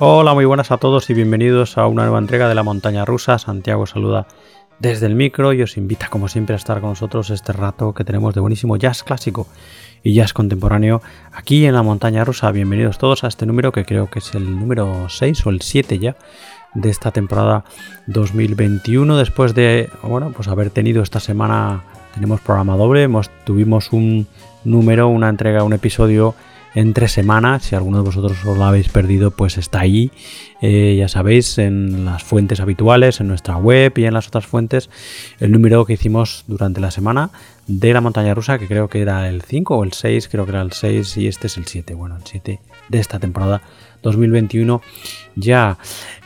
Hola, muy buenas a todos y bienvenidos a una nueva entrega de la montaña rusa. Santiago saluda desde el micro y os invita como siempre a estar con nosotros este rato que tenemos de buenísimo jazz clásico y jazz contemporáneo aquí en la montaña rusa. Bienvenidos todos a este número que creo que es el número 6 o el 7 ya de esta temporada 2021 después de bueno pues haber tenido esta semana tenemos programa doble hemos tuvimos un número una entrega un episodio entre semanas. Si alguno de vosotros os lo habéis perdido, pues está ahí. Eh, ya sabéis, en las fuentes habituales, en nuestra web y en las otras fuentes, el número que hicimos durante la semana de la montaña rusa, que creo que era el 5 o el 6, creo que era el 6 y este es el 7. Bueno, el 7 de esta temporada 2021 ya.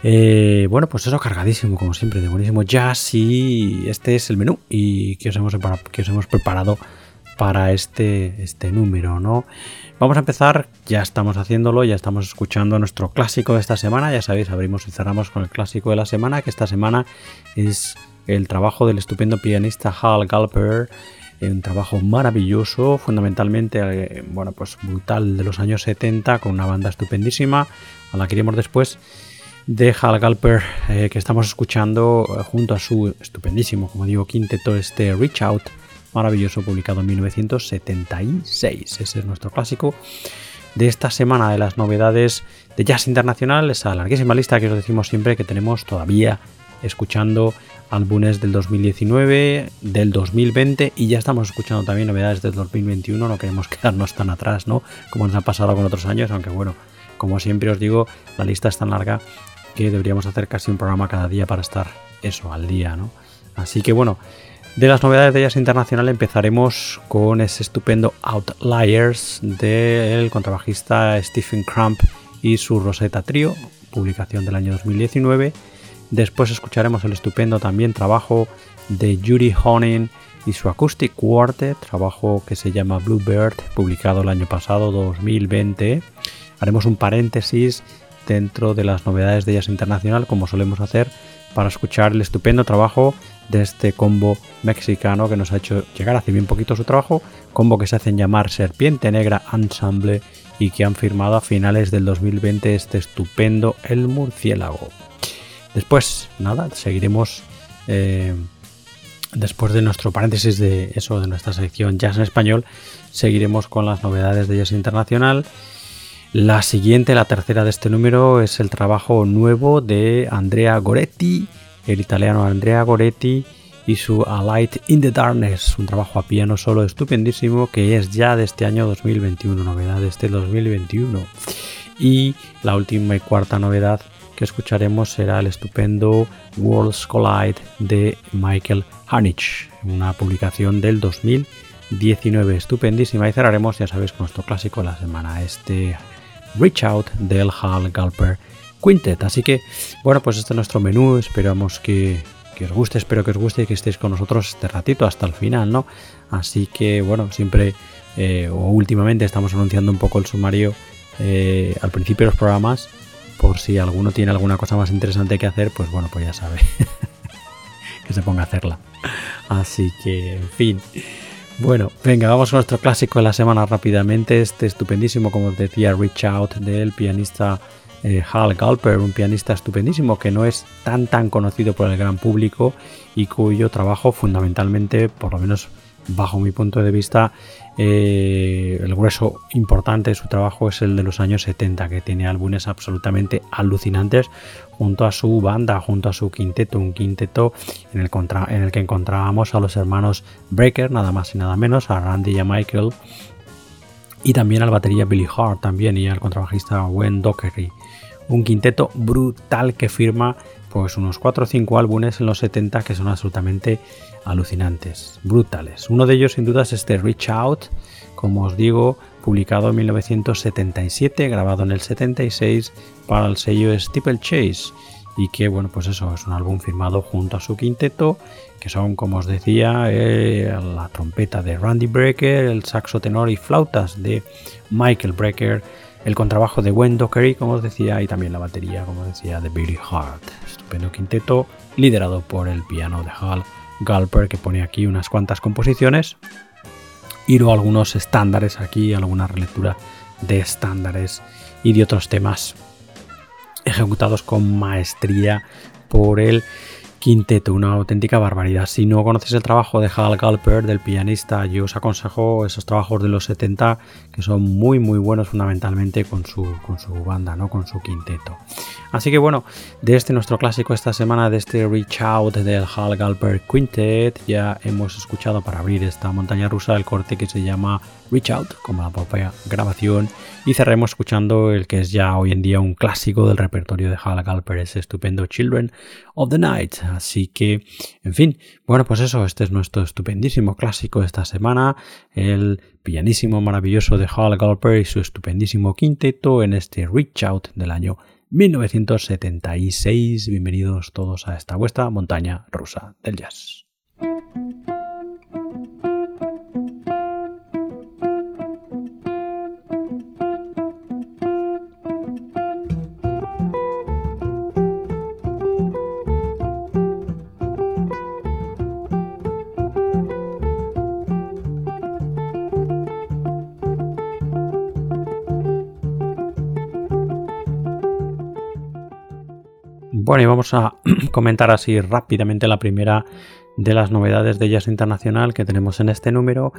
Eh, bueno, pues eso cargadísimo, como siempre, de buenísimo jazz y este es el menú y que os hemos, que os hemos preparado para este, este número, ¿no? Vamos a empezar, ya estamos haciéndolo, ya estamos escuchando nuestro clásico de esta semana, ya sabéis, abrimos y cerramos con el clásico de la semana, que esta semana es el trabajo del estupendo pianista Hal Galper, un trabajo maravilloso, fundamentalmente, eh, bueno, pues brutal de los años 70, con una banda estupendísima, a la que iremos después, de Hal Galper, eh, que estamos escuchando eh, junto a su estupendísimo, como digo, quinteto, este Reach Out, maravilloso, publicado en 1976. Ese es nuestro clásico de esta semana de las novedades de jazz internacional, esa larguísima lista que os decimos siempre que tenemos todavía escuchando álbumes del 2019, del 2020 y ya estamos escuchando también novedades del 2021, no queremos quedarnos tan atrás, ¿no? Como nos ha pasado con otros años, aunque bueno, como siempre os digo, la lista es tan larga que deberíamos hacer casi un programa cada día para estar eso al día, ¿no? Así que bueno, de las novedades de Jazz Internacional empezaremos con ese estupendo Outliers del contrabajista Stephen Crump y su Rosetta Trio, publicación del año 2019. Después escucharemos el estupendo también trabajo de Judy Honing y su Acoustic Quartet, trabajo que se llama Bluebird, publicado el año pasado, 2020. Haremos un paréntesis dentro de las novedades de Jazz Internacional, como solemos hacer, para escuchar el estupendo trabajo de este combo mexicano que nos ha hecho llegar hace bien poquito su trabajo, combo que se hacen llamar Serpiente Negra Ensemble y que han firmado a finales del 2020 este estupendo El Murciélago. Después, nada, seguiremos eh, después de nuestro paréntesis de eso, de nuestra sección Jazz en Español, seguiremos con las novedades de Jazz Internacional. La siguiente, la tercera de este número, es el trabajo nuevo de Andrea Goretti el italiano Andrea Goretti y su A Light in the Darkness, un trabajo a piano solo estupendísimo que es ya de este año 2021, novedad de este 2021. Y la última y cuarta novedad que escucharemos será el estupendo Worlds Collide de Michael Hanich, una publicación del 2019, estupendísima. Y cerraremos, ya sabéis, con nuestro clásico de la semana, este Reach Out del Hal Galper Quintet. Así que, bueno, pues este es nuestro menú. Esperamos que, os guste, espero que os guste y que estéis con nosotros este ratito hasta el final, ¿no? Así que, bueno, siempre eh, o últimamente estamos anunciando un poco el sumario eh, al principio de los programas. Por si alguno tiene alguna cosa más interesante que hacer, pues bueno, pues ya sabe. que se ponga a hacerla. Así que, en fin. Bueno, venga, vamos con nuestro clásico de la semana rápidamente. Este estupendísimo, como os decía, Reach Out del pianista eh, Hal Galper, un pianista estupendísimo que no es tan tan conocido por el gran público y cuyo trabajo fundamentalmente, por lo menos bajo mi punto de vista, eh, el grueso importante de su trabajo es el de los años 70, que tiene álbumes absolutamente alucinantes junto a su banda, junto a su quinteto, un quinteto en el, que encontrábamos a los hermanos Breaker, nada más y nada menos, a Randy y a Michael, y también al batería Billy Hart también y al contrabajista Wayne Dockery un quinteto brutal que firma pues unos 4 o 5 álbumes en los 70 que son absolutamente alucinantes, brutales. Uno de ellos sin duda es este Reach Out, como os digo, publicado en 1977, grabado en el 76 para el sello Steeple Chase y que bueno pues eso es un álbum firmado junto a su quinteto que son como os decía eh, la trompeta de Randy Brecker el saxo tenor y flautas de Michael Brecker el contrabajo de Wayne Dockery, como os decía, y también la batería, como decía, de Billy Hart. Estupendo quinteto, liderado por el piano de Hal Galper, que pone aquí unas cuantas composiciones y luego algunos estándares aquí, alguna relectura de estándares y de otros temas. ejecutados con maestría por el quinteto, una auténtica barbaridad. Si no conoces el trabajo de Hal Galper, del pianista, yo os aconsejo esos trabajos de los 70 que son muy muy buenos fundamentalmente con su, con su banda, ¿no? con su quinteto. Así que bueno, de este nuestro clásico esta semana, de este Reach Out del Hal Galper Quintet, ya hemos escuchado para abrir esta montaña rusa el corte que se llama Reach Out, como la propia grabación, y cerremos escuchando el que es ya hoy en día un clásico del repertorio de Hal Galper, ese estupendo Children of the Night. Así que, en fin, bueno, pues eso, este es nuestro estupendísimo clásico de esta semana, el pianísimo maravilloso de Hal Galper y su estupendísimo quinteto en este Reach Out del año 1976. Bienvenidos todos a esta vuestra montaña rusa del jazz. Bueno, y vamos a comentar así rápidamente la primera de las novedades de Jazz Internacional que tenemos en este número.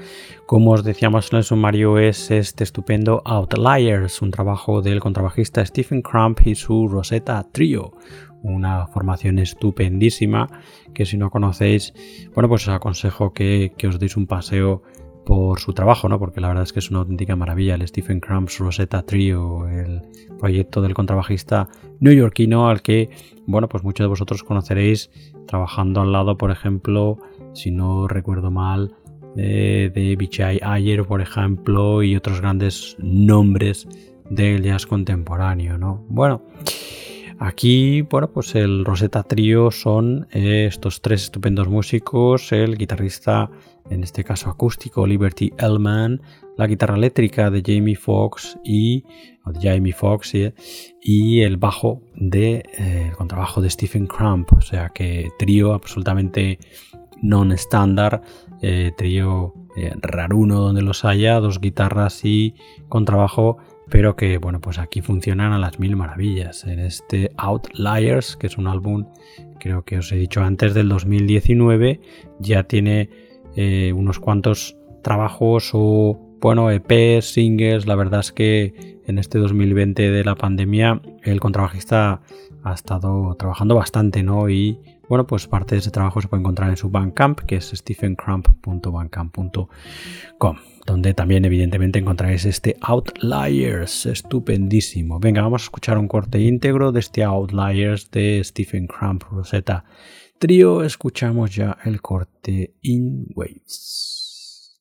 Como os decíamos en el sumario, es este estupendo Outliers, un trabajo del contrabajista Stephen Crump y su Rosetta Trio. Una formación estupendísima que si no conocéis, bueno, pues os aconsejo que, que os deis un paseo por su trabajo, ¿no? Porque la verdad es que es una auténtica maravilla el Stephen Crump's Rosetta Trio, el proyecto del contrabajista neoyorquino al que, bueno, pues muchos de vosotros conoceréis trabajando al lado, por ejemplo, si no recuerdo mal, de Bichai Ayer, por ejemplo, y otros grandes nombres del jazz contemporáneo, ¿no? Bueno, Aquí, bueno, pues el Rosetta Trio son eh, estos tres estupendos músicos, el guitarrista en este caso acústico Liberty Ellman, la guitarra eléctrica de Jamie Foxx y, Jamie Foxx y el bajo de eh, el contrabajo de Stephen Crump, o sea que trío absolutamente non estándar, eh, trío eh, raruno donde los haya, dos guitarras y contrabajo, pero que bueno pues aquí funcionan a las mil maravillas. En este Outliers, que es un álbum creo que os he dicho antes del 2019, ya tiene eh, unos cuantos trabajos o, bueno, EPs, singles. La verdad es que en este 2020 de la pandemia el contrabajista ha estado trabajando bastante, ¿no? Y bueno, pues parte de ese trabajo se puede encontrar en su Bandcamp, que es stephencrump.bandcamp.com, donde también evidentemente encontraréis este Outliers, estupendísimo. Venga, vamos a escuchar un corte íntegro de este Outliers de Stephen Crump Rosetta trío escuchamos ya el corte In Waves.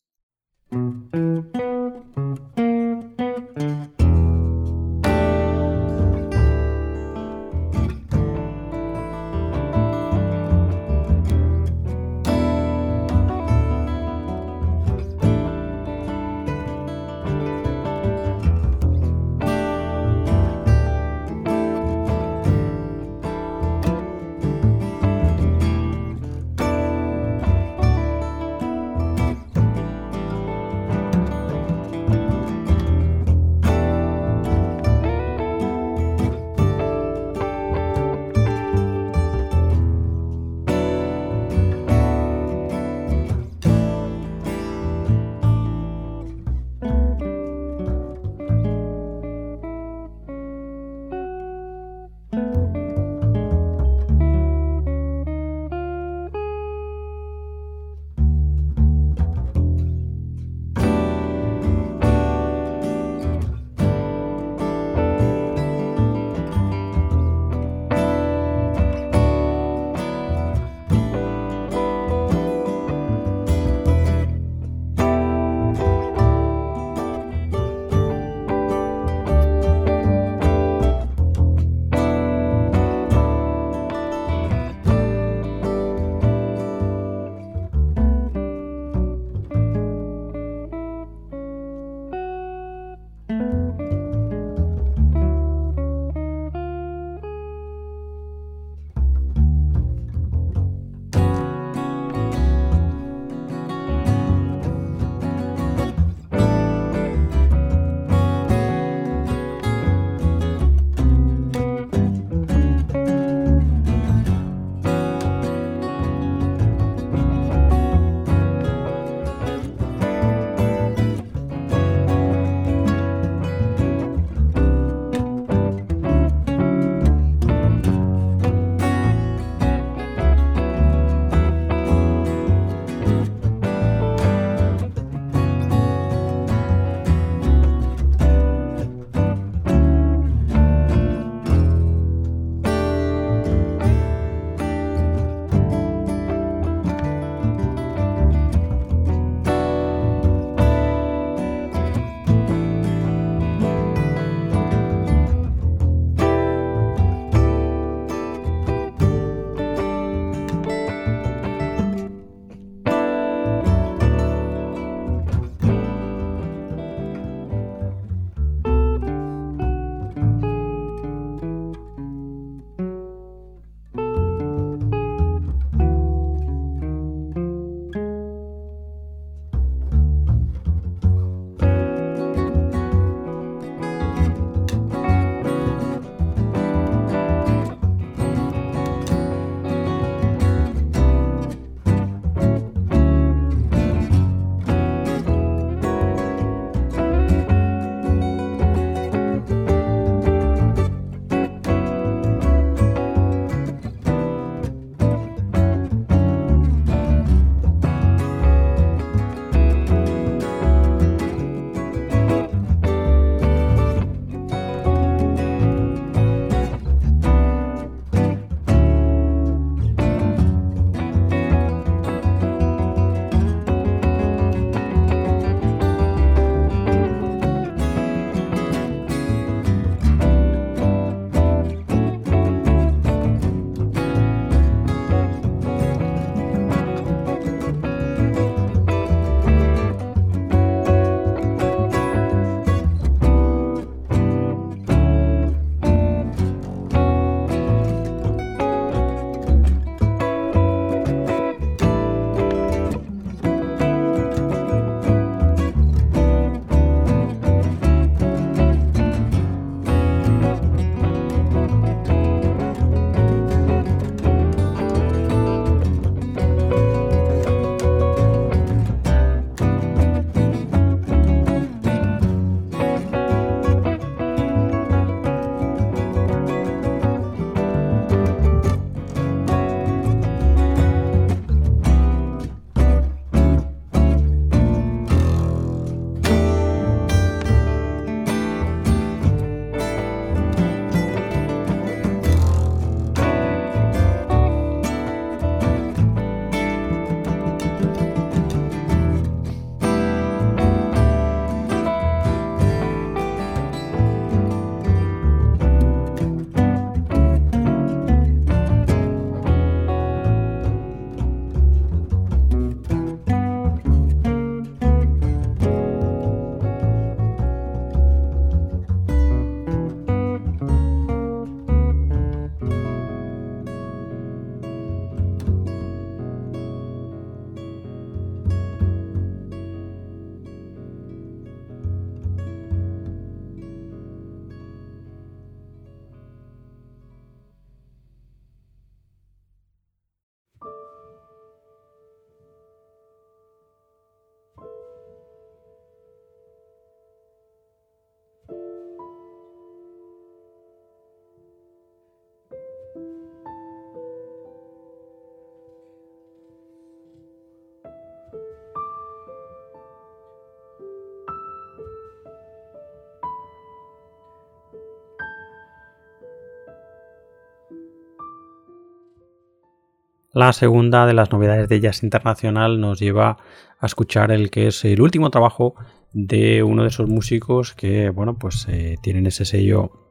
La segunda de las novedades de Jazz Internacional nos lleva a escuchar el que es el último trabajo de uno de esos músicos que, bueno, pues eh, tienen ese sello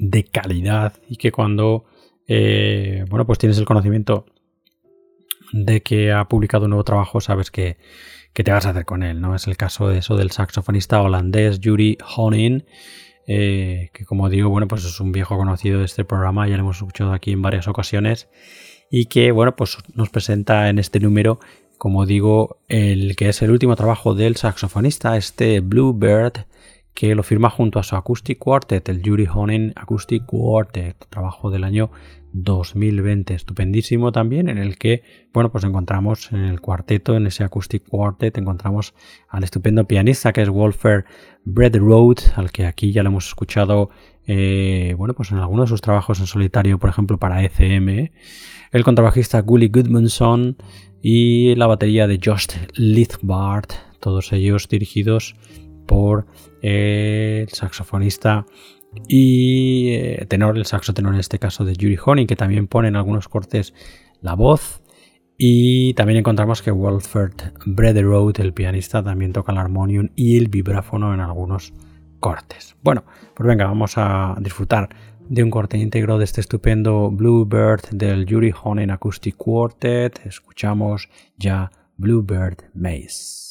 de calidad y que cuando, eh, bueno, pues tienes el conocimiento de que ha publicado un nuevo trabajo, sabes que, te vas a hacer con él, ¿no? Es el caso de eso del saxofonista holandés Yuri Honin, eh, que como digo, bueno, pues es un viejo conocido de este programa, ya lo hemos escuchado aquí en varias ocasiones, y que, bueno, pues nos presenta en este número, como digo, el que es el último trabajo del saxofonista, este Bluebird, que lo firma junto a su Acoustic Quartet, el Yuri Honin Acoustic Quartet, trabajo del año 2020, estupendísimo también, en el que, bueno, pues encontramos en el cuarteto, en ese Acoustic Quartet, encontramos al estupendo pianista que es Wolfer Road, al que aquí ya lo hemos escuchado, eh, bueno, pues en algunos de sus trabajos en solitario, por ejemplo, para ECM, el contrabajista Gully Goodmanson y la batería de Josh Lithbard, todos ellos dirigidos por el saxofonista y eh, tenor, el saxo tenor en este caso de Yuri Honey, que también pone en algunos cortes la voz. Y también encontramos que Wolfert Brederoth, el pianista, también toca el armonium y el vibráfono en algunos cortes. Bueno, pues venga, vamos a disfrutar de un corte íntegro de este estupendo Bluebird del Yuri Honen Acoustic Quartet. Escuchamos ya Bluebird Maze.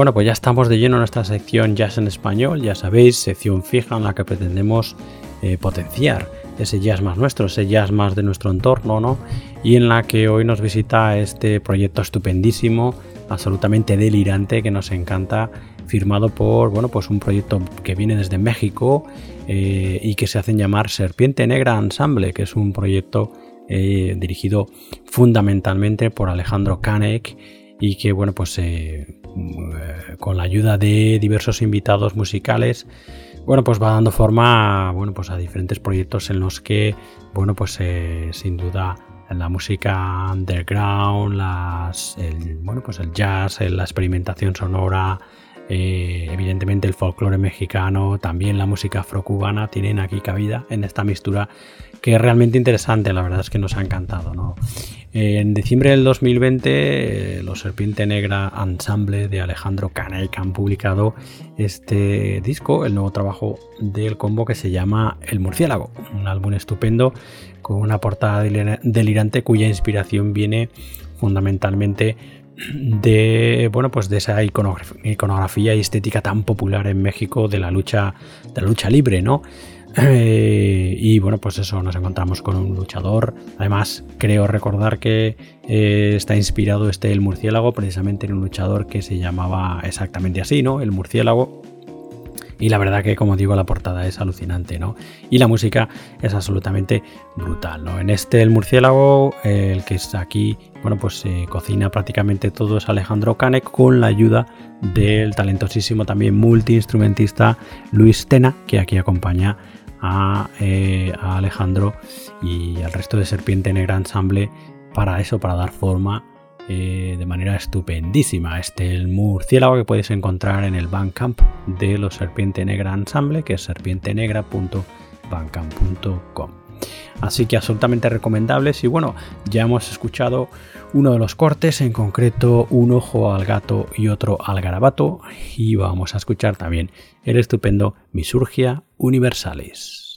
Bueno, pues ya estamos de lleno en nuestra sección Jazz en Español, ya sabéis, sección fija en la que pretendemos eh, potenciar ese jazz más nuestro, ese jazz más de nuestro entorno, ¿no? Y en la que hoy nos visita este proyecto estupendísimo, absolutamente delirante, que nos encanta, firmado por, bueno, pues un proyecto que viene desde México eh, y que se hacen llamar Serpiente Negra Ensemble, que es un proyecto eh, dirigido fundamentalmente por Alejandro Kanek y que, bueno, pues eh, con la ayuda de diversos invitados musicales, bueno, pues va dando forma, bueno, pues a diferentes proyectos en los que, bueno, pues eh, sin duda la música underground, las, el, bueno, pues el jazz, la experimentación sonora, eh, evidentemente el folclore mexicano, también la música afrocubana tienen aquí cabida en esta mistura que es realmente interesante, la verdad es que nos ha encantado. ¿no? En diciembre del 2020, eh, los Serpiente Negra Ensemble de Alejandro Canek han publicado este disco, el nuevo trabajo del combo que se llama El Murciélago, un álbum estupendo con una portada delirante cuya inspiración viene fundamentalmente de bueno pues de esa iconografía y estética tan popular en México de la lucha de la lucha libre no eh, y bueno, pues eso, nos encontramos con un luchador. Además, creo recordar que eh, está inspirado este El Murciélago precisamente en un luchador que se llamaba exactamente así, ¿no? El Murciélago. Y la verdad que, como digo, la portada es alucinante, ¿no? Y la música es absolutamente brutal, ¿no? En este El Murciélago, el que está aquí, bueno, pues se cocina prácticamente todo es Alejandro Canek con la ayuda del talentosísimo también multiinstrumentista Luis Tena, que aquí acompaña eh, a, Alejandro y al resto de Serpiente Negra Ensemble para eso, para dar forma eh, de manera estupendísima este el murciélago que puedes encontrar en el Bandcamp de los Serpiente Negra Ensemble, que es serpientenegra.bandcamp.com. Así que absolutamente recomendables y bueno, ya hemos escuchado uno de los cortes, en concreto un ojo al gato y otro al garabato y vamos a escuchar también el estupendo Misurgia Universalis.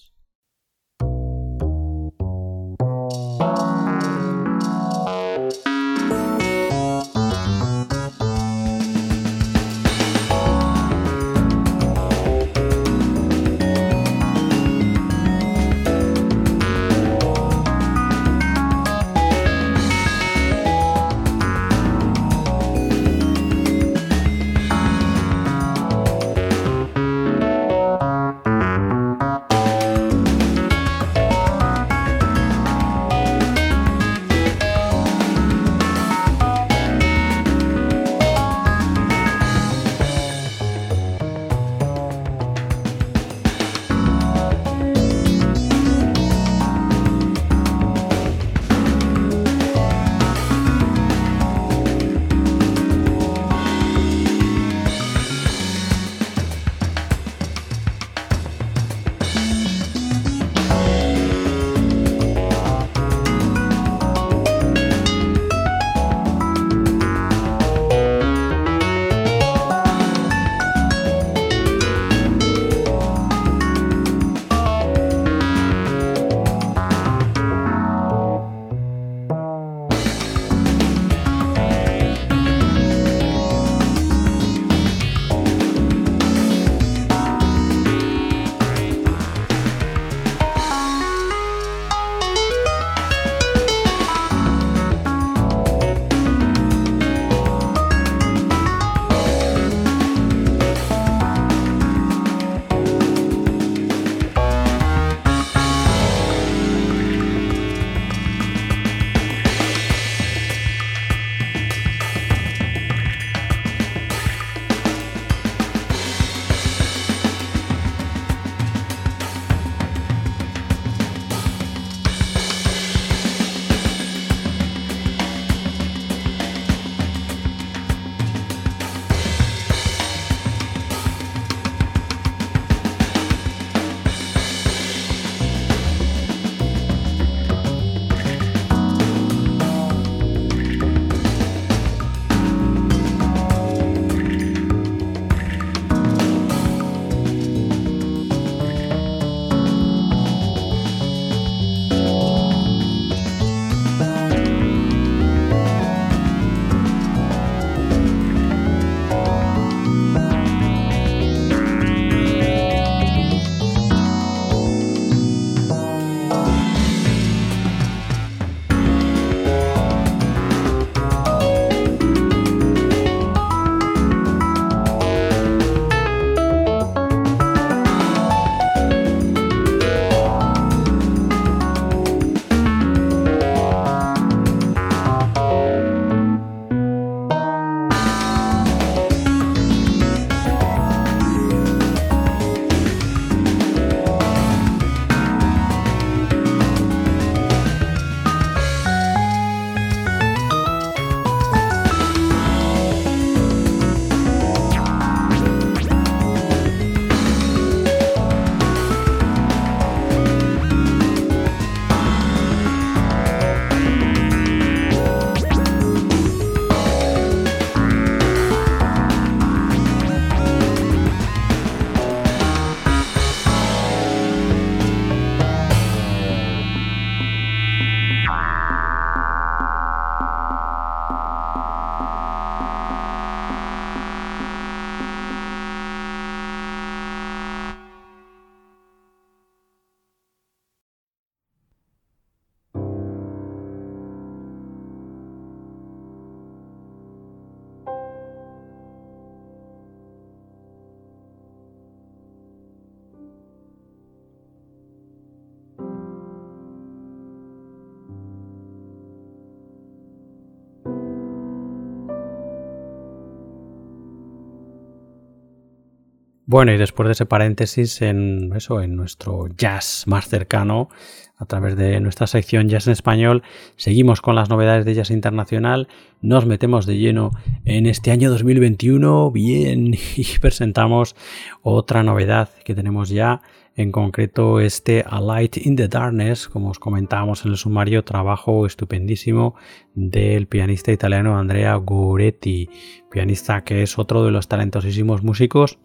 Bueno, y después de ese paréntesis en eso, en nuestro jazz más cercano, a través de nuestra sección Jazz en Español, seguimos con las novedades de jazz internacional, nos metemos de lleno en este año 2021, bien, y presentamos otra novedad que tenemos ya, en concreto este A Light in the Darkness, como os comentábamos en el sumario, trabajo estupendísimo del pianista italiano Andrea Goretti, pianista que es otro de los talentosísimos músicos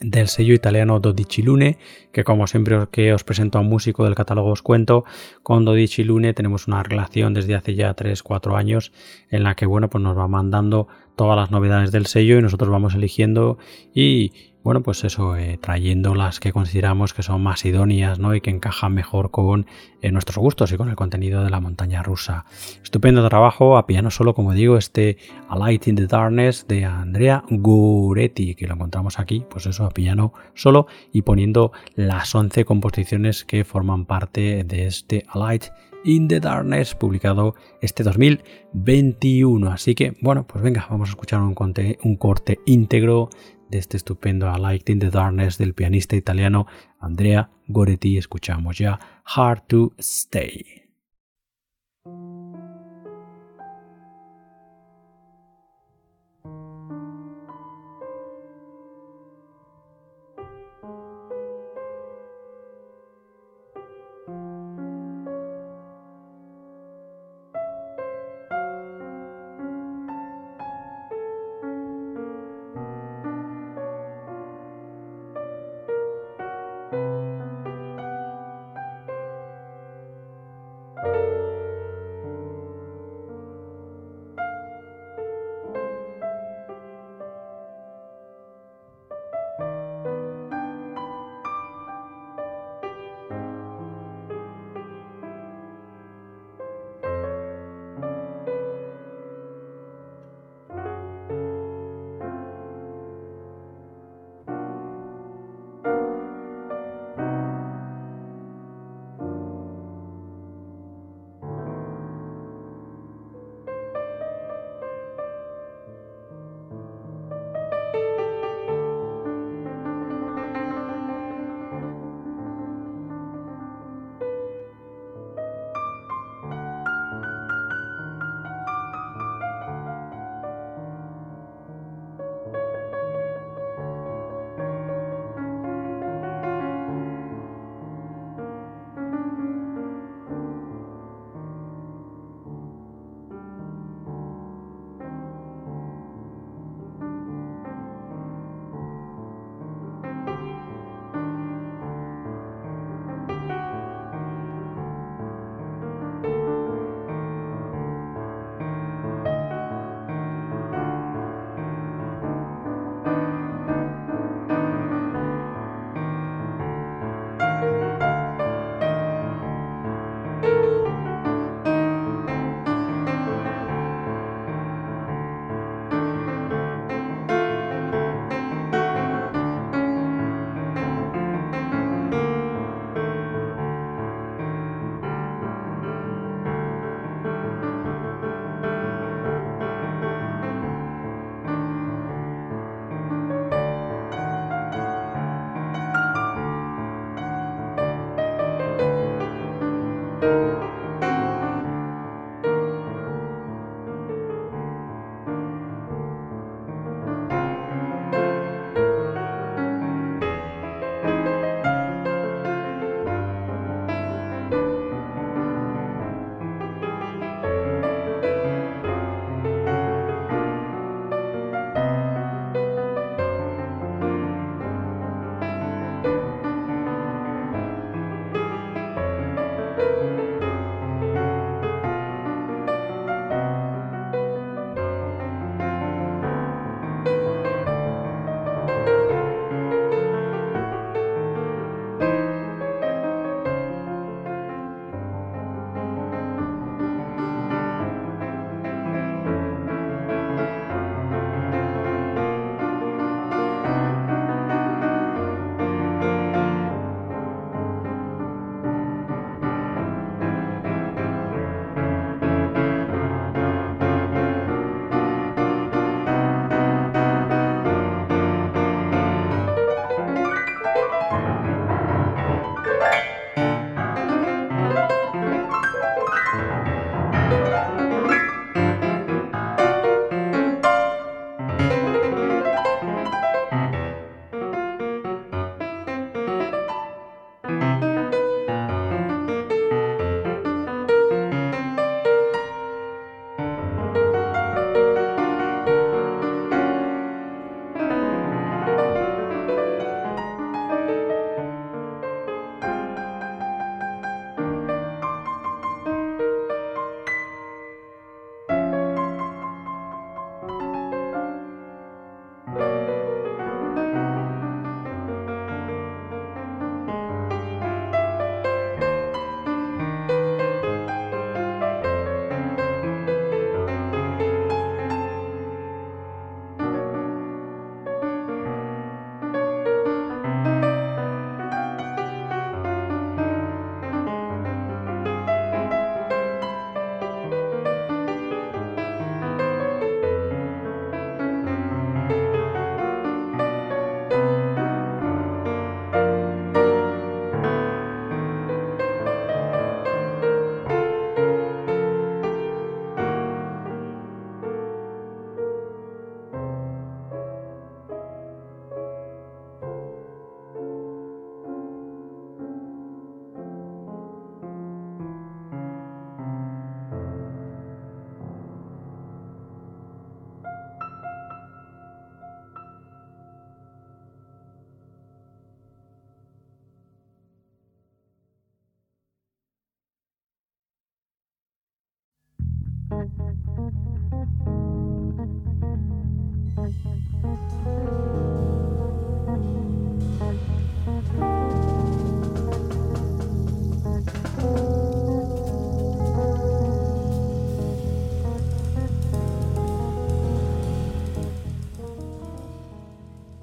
del sello italiano Dodici Lune, que como siempre que os presento a un músico del catálogo os cuento, con Dodici Lune tenemos una relación desde hace ya 3-4 años en la que bueno, pues nos va mandando todas las novedades del sello y nosotros vamos eligiendo y bueno, pues eso, eh, trayendo las que consideramos que son más idóneas ¿no? y que encajan mejor con eh, nuestros gustos y con el contenido de la montaña rusa. Estupendo trabajo a piano solo, como digo, este A Light in the Darkness de Andrea Guretti, que lo encontramos aquí, pues eso, a piano solo y poniendo las 11 composiciones que forman parte de este A Light in the Darkness, publicado este 2021. Así que, bueno, pues venga, vamos a escuchar un corte íntegro de este estupendo A Light in the Darkness del pianista italiano Andrea Goretti. Escuchamos ya Hard to Stay.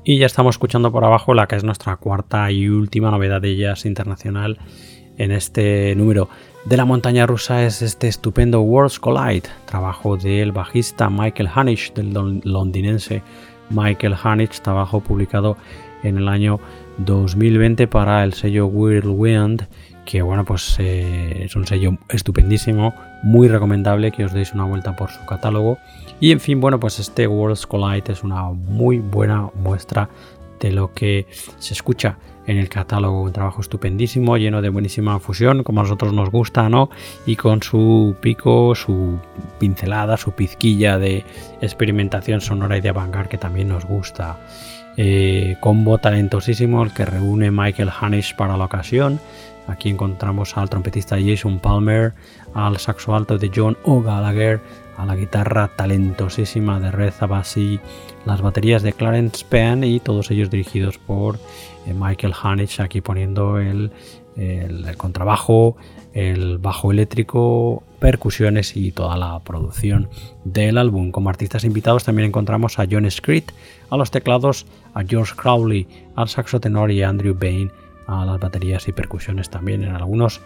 Y ya estamos escuchando por abajo la que es nuestra cuarta y última novedad de jazz internacional en este número. De la montaña rusa es este estupendo Worlds Collide, trabajo del bajista Michael Hanisch, del londinense Michael Hanisch, trabajo publicado en el año 2020 para el sello Whirlwind, que bueno, pues eh, es un sello estupendísimo, muy recomendable que os deis una vuelta por su catálogo. Y en fin, bueno, pues este Worlds Collide es una muy buena muestra de lo que se escucha en el catálogo. Un trabajo estupendísimo, lleno de buenísima fusión, como a nosotros nos gusta, ¿no? Y con su pico, su pincelada, su pizquilla de experimentación sonora y de avant que también nos gusta. Eh, combo talentosísimo el que reúne Michael Hanisch para la ocasión. Aquí encontramos al trompetista Jason Palmer, al saxo alto de John O'Gallagher, a la guitarra talentosísima de Red Abasi, las baterías de Clarence Penn y todos ellos dirigidos por eh, Michael Hanich, aquí poniendo el, contrabajo, el bajo eléctrico, percusiones y toda la producción del álbum. Como artistas invitados también encontramos a John Screet, a los teclados, a George Crowley, al saxo tenor y a Andrew Bain a las baterías y percusiones también en algunos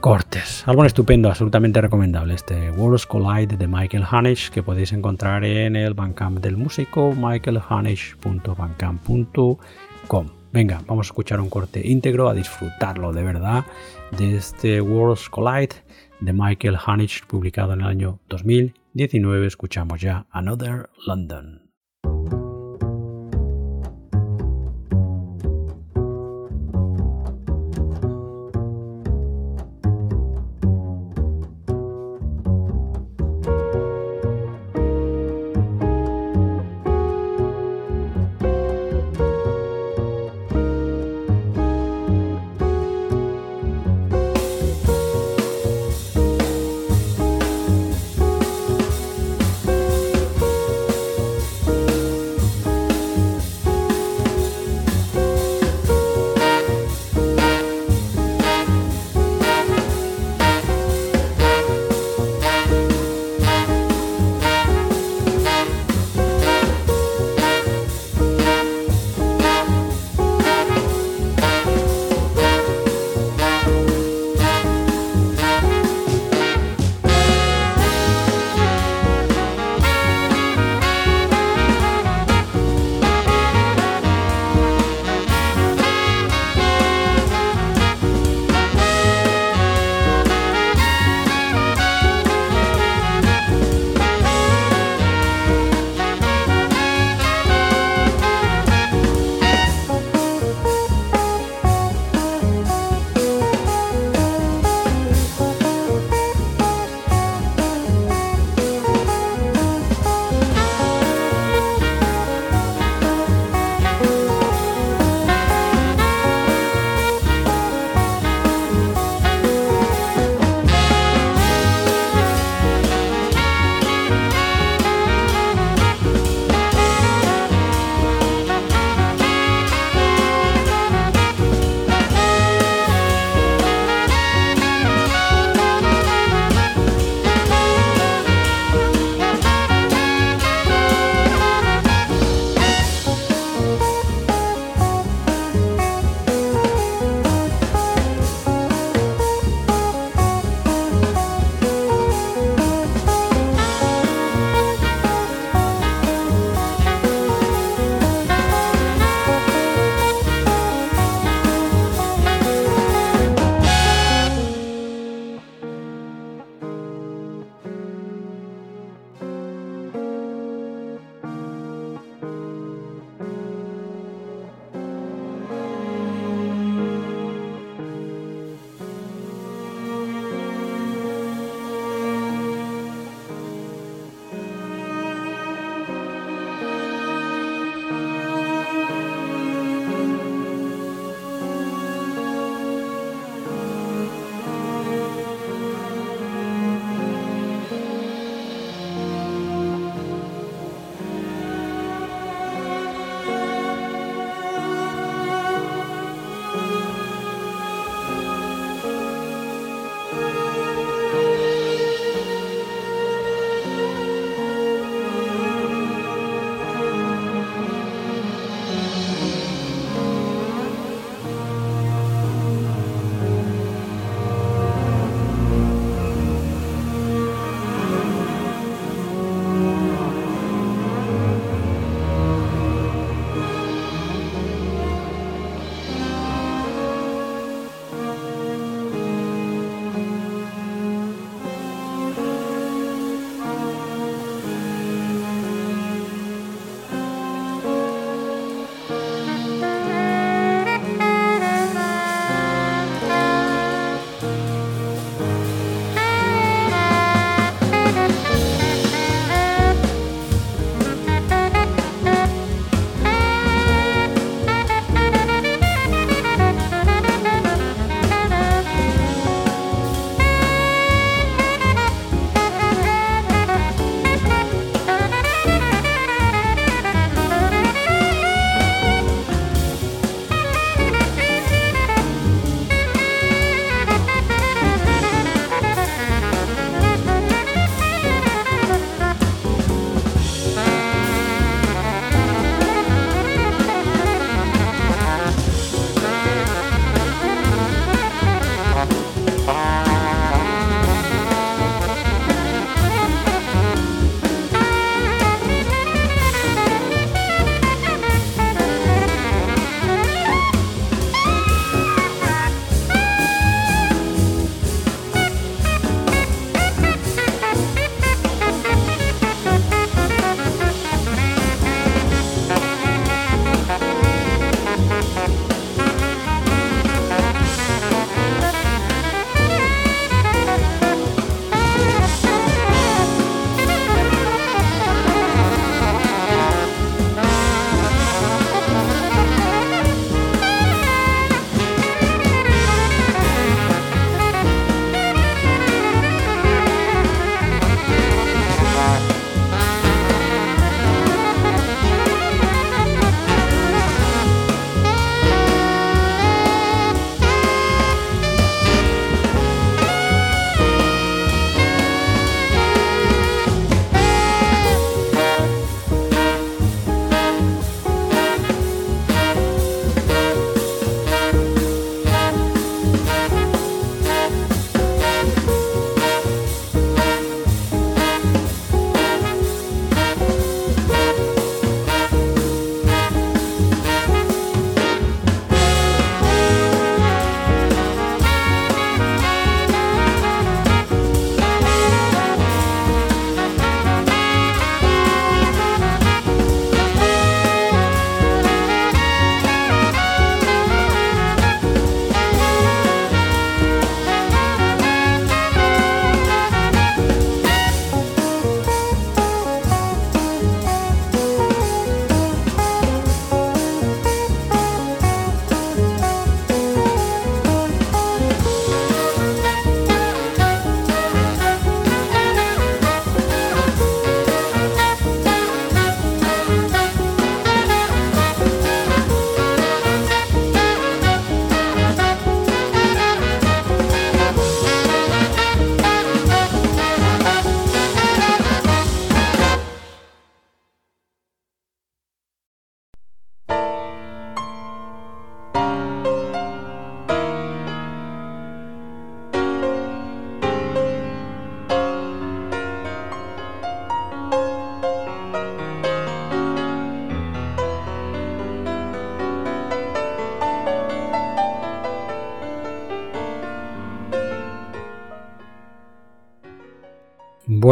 cortes. Álbum estupendo, absolutamente recomendable. Este Worlds Collide de Michael Hanisch que podéis encontrar en el Bandcamp del músico michaelhanisch.bandcamp.com. Venga, vamos a escuchar un corte íntegro, a disfrutarlo de verdad de este Worlds Collide de Michael Hanisch publicado en el año 2019. Escuchamos ya Another London.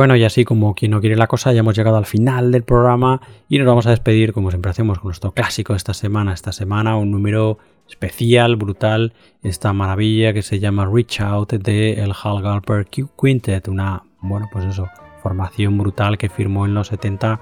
Bueno, y así como quien no quiere la cosa, ya hemos llegado al final del programa y nos vamos a despedir, como siempre hacemos, con nuestro clásico esta semana. Esta semana, un número especial, brutal, esta maravilla que se llama Reach Out de el Hal Galper Quintet, una, bueno, pues eso, formación brutal que firmó en los 70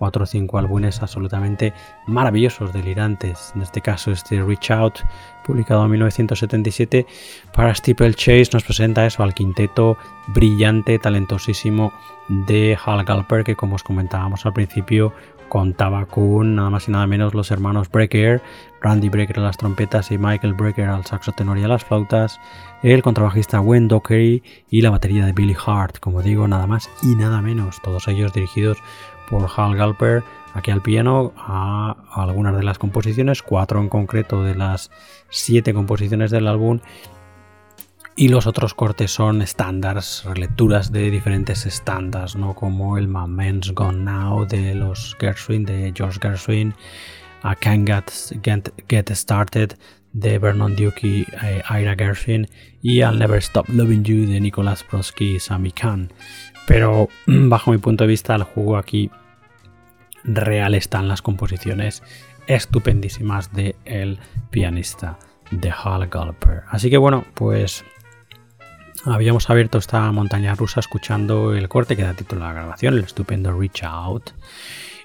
cuatro o cinco álbumes absolutamente maravillosos, delirantes. En este caso, este Reach Out, publicado en 1977 para Steeple Chase, nos presenta eso al quinteto brillante, talentosísimo de Hal Galper, que como os comentábamos al principio, contaba con nada más y nada menos los hermanos Brecker, Randy Brecker a las trompetas y Michael Brecker al saxo tenor y a las flautas, el contrabajista Wayne Dockery y la batería de Billy Hart, como digo, nada más y nada menos, todos ellos dirigidos por Hal Galper aquí al piano a algunas de las composiciones, cuatro en concreto de las siete composiciones del álbum. Y los otros cortes son estándares, relecturas de diferentes estándares, ¿no? como el My Man's Gone Now de los Gershwin, de George Gershwin, a Can't Get, Started de Vernon Duke eh, Ira Gershwin, y I'll Never Stop Loving You de Nicholas Prosky y Sammy Kahn. Pero bajo mi punto de vista el juego aquí real están las composiciones estupendísimas de el pianista de Hal Galper. Así que bueno, pues habíamos abierto esta montaña rusa escuchando el corte que da título a la grabación, el estupendo Reach Out.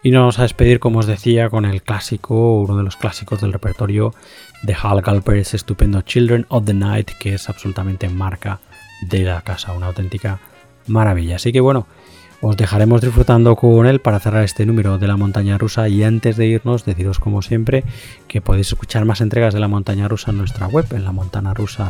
Y nos vamos a despedir, como os decía, con el clásico, uno de los clásicos del repertorio de Hal Galper, ese estupendo Children of the Night, que es absolutamente marca de la casa, una auténtica maravilla. Así que bueno, os dejaremos disfrutando con él para cerrar este número de la montaña rusa. Y antes de irnos deciros como siempre que podéis escuchar más entregas de la montaña rusa en nuestra web en la montana rusa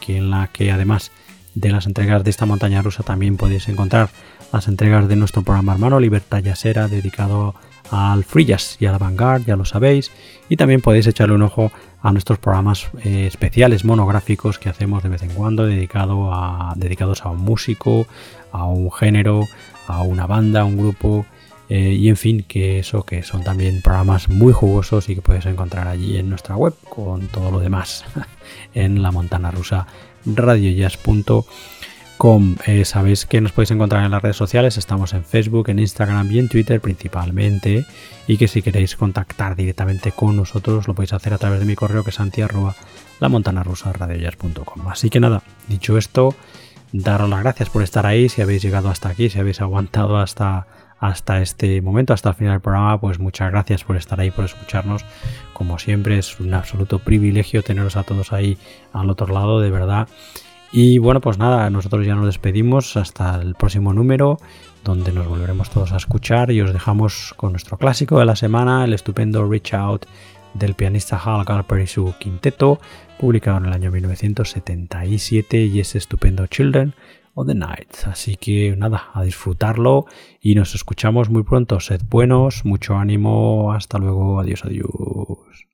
que en la que además de las entregas de esta montaña rusa también podéis encontrar las entregas de nuestro programa hermano Libertad Yasera dedicado al free jazz y a la vanguard, ya lo sabéis, y también podéis echarle un ojo a nuestros programas eh, especiales monográficos que hacemos de vez en cuando dedicado a, dedicados a un músico, a un género, a una banda, a un grupo eh, y en fin, que eso que son también programas muy jugosos y que puedes encontrar allí en nuestra web con todo lo demás en la montana rusa. Eh, sabéis que nos podéis encontrar en las redes sociales, estamos en Facebook, en Instagram y en Twitter principalmente y que si queréis contactar directamente con nosotros lo podéis hacer a través de mi correo que es santi la montana rusa Así que nada, dicho esto, daros las gracias por estar ahí, si habéis llegado hasta aquí, si habéis aguantado hasta, hasta este momento, hasta el final del programa, pues muchas gracias por estar ahí, por escucharnos. Como siempre, es un absoluto privilegio teneros a todos ahí al otro lado, de verdad. Y bueno, pues nada, nosotros ya nos despedimos hasta el próximo número, donde nos volveremos todos a escuchar y os dejamos con nuestro clásico de la semana, el estupendo Reach Out del pianista Hal Galper y su quinteto, publicado en el año 1977 y ese estupendo Children of the Night. Así que nada, a disfrutarlo y nos escuchamos muy pronto. Sed buenos, mucho ánimo, hasta luego, adiós, adiós.